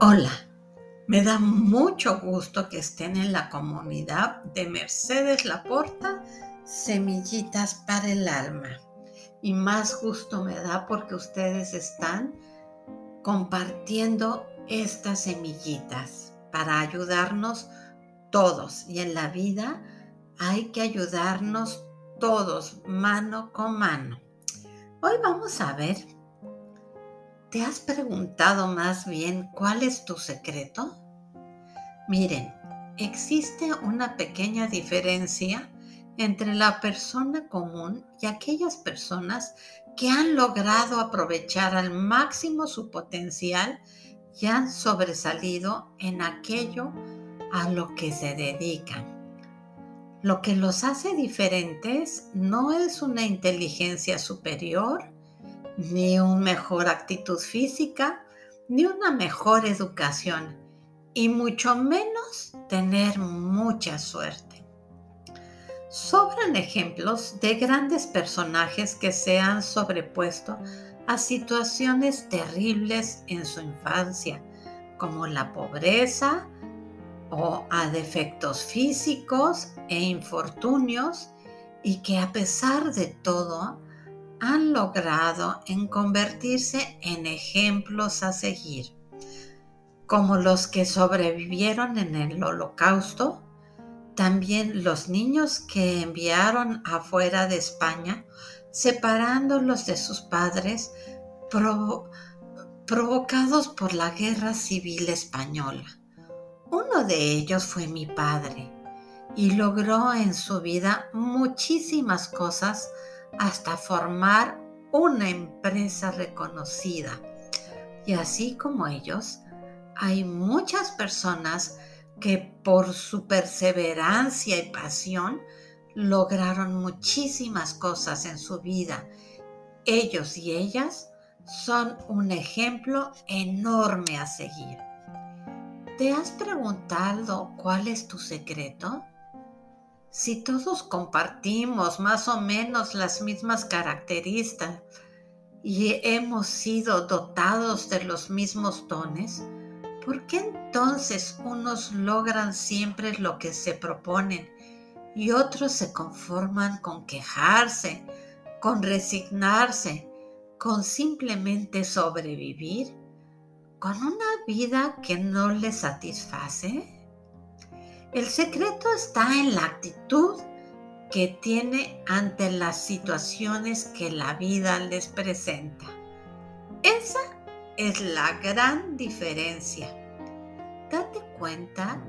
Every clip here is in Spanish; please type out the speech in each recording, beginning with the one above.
Hola, me da mucho gusto que estén en la comunidad de Mercedes Laporta, Semillitas para el Alma. Y más gusto me da porque ustedes están compartiendo estas semillitas para ayudarnos todos. Y en la vida hay que ayudarnos todos, mano con mano. Hoy vamos a ver ¿Te has preguntado más bien cuál es tu secreto? Miren, existe una pequeña diferencia entre la persona común y aquellas personas que han logrado aprovechar al máximo su potencial y han sobresalido en aquello a lo que se dedican. Lo que los hace diferentes no es una inteligencia superior, ni una mejor actitud física, ni una mejor educación, y mucho menos tener mucha suerte. Sobran ejemplos de grandes personajes que se han sobrepuesto a situaciones terribles en su infancia, como la pobreza o a defectos físicos e infortunios, y que a pesar de todo han logrado en convertirse en ejemplos a seguir, como los que sobrevivieron en el holocausto, también los niños que enviaron afuera de España, separándolos de sus padres, provocados por la guerra civil española. Uno de ellos fue mi padre y logró en su vida muchísimas cosas hasta formar una empresa reconocida. Y así como ellos, hay muchas personas que por su perseverancia y pasión lograron muchísimas cosas en su vida. Ellos y ellas son un ejemplo enorme a seguir. ¿Te has preguntado cuál es tu secreto? Si todos compartimos más o menos las mismas características y hemos sido dotados de los mismos dones, ¿por qué entonces unos logran siempre lo que se proponen y otros se conforman con quejarse, con resignarse, con simplemente sobrevivir, con una vida que no les satisface? El secreto está en la actitud que tiene ante las situaciones que la vida les presenta. Esa es la gran diferencia. Date cuenta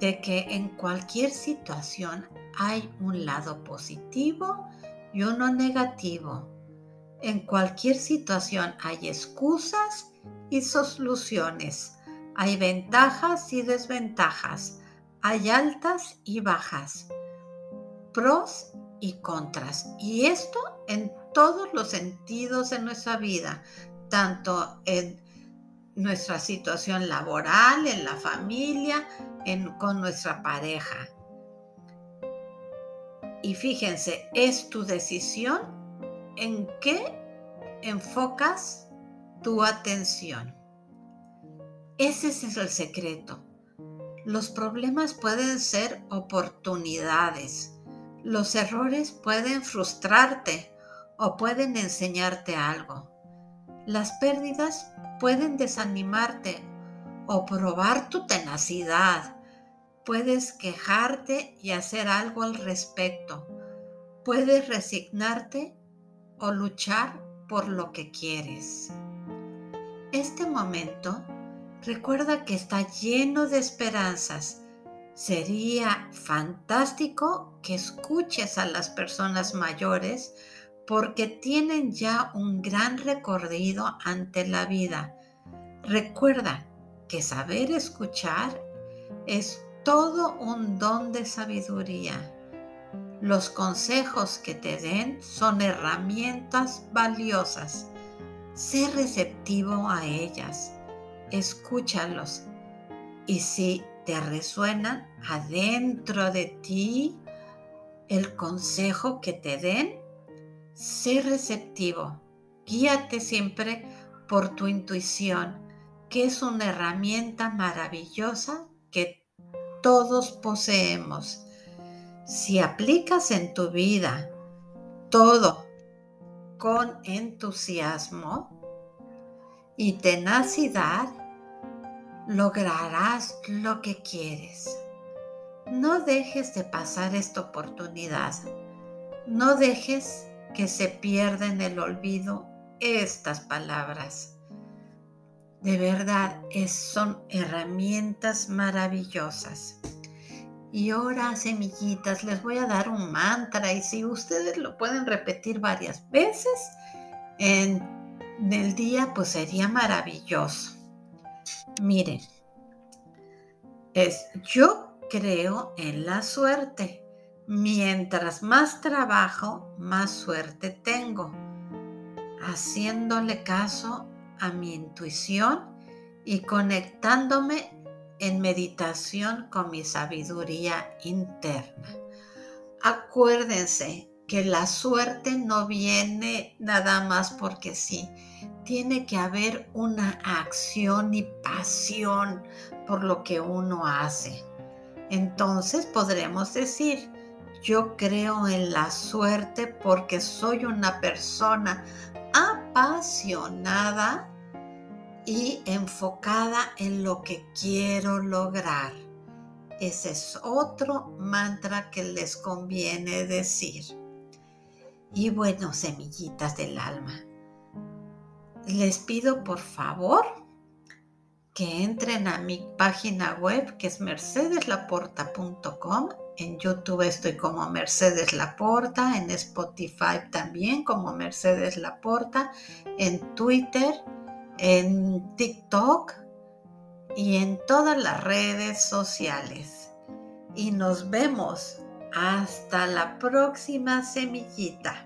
de que en cualquier situación hay un lado positivo y uno negativo. En cualquier situación hay excusas y soluciones. Hay ventajas y desventajas hay altas y bajas, pros y contras. Y esto en todos los sentidos de nuestra vida, tanto en nuestra situación laboral, en la familia, con nuestra pareja. Y fíjense, es tu decisión en qué enfocas tu atención. Ese es el secreto. Los problemas pueden ser oportunidades. Los errores pueden frustrarte o pueden enseñarte algo. Las pérdidas pueden desanimarte o probar tu tenacidad. Puedes quejarte y hacer algo al respecto. Puedes resignarte o luchar por lo que quieres. Este momento recuerda que está lleno de esperanzas. Sería fantástico que escuches a las personas mayores porque tienen ya un gran recorrido ante la vida. Recuerda que saber escuchar es todo un don de sabiduría. Los consejos que te den son herramientas valiosas. Sé receptivo a ellas escúchalos. Y si te resuenan adentro de ti el consejo que te den, sé receptivo. Guíate siempre por tu intuición, que es una herramienta maravillosa que todos poseemos. Si aplicas en tu vida todo con entusiasmo y tenacidad, lograrás lo que quieres. No dejes de pasar esta oportunidad. No dejes que se pierda en el olvido estas palabras. De verdad, son herramientas maravillosas. Y ahora, semillitas, les voy a dar un mantra y si ustedes lo pueden repetir varias veces en, en el día, pues sería maravilloso. Miren, es yo creo en la suerte. Mientras más trabajo, más suerte tengo. Haciéndole caso a mi intuición y conectándome en meditación con mi sabiduría interna. Acuérdense que la suerte no viene nada más porque sí. Tiene que haber una acción y pasión por lo que uno hace. Entonces podremos decir, yo creo en la suerte porque soy una persona apasionada y enfocada en lo que quiero lograr. Ese es otro mantra que les conviene decir. Y bueno, semillitas del alma, les pido por favor que entren a mi página web que es mercedeslaporta.com. En YouTube estoy como Mercedes Laporta, en Spotify también como Mercedes Laporta, en Twitter, en TikTok y en todas las redes sociales. Y nos vemos hasta la próxima semillita.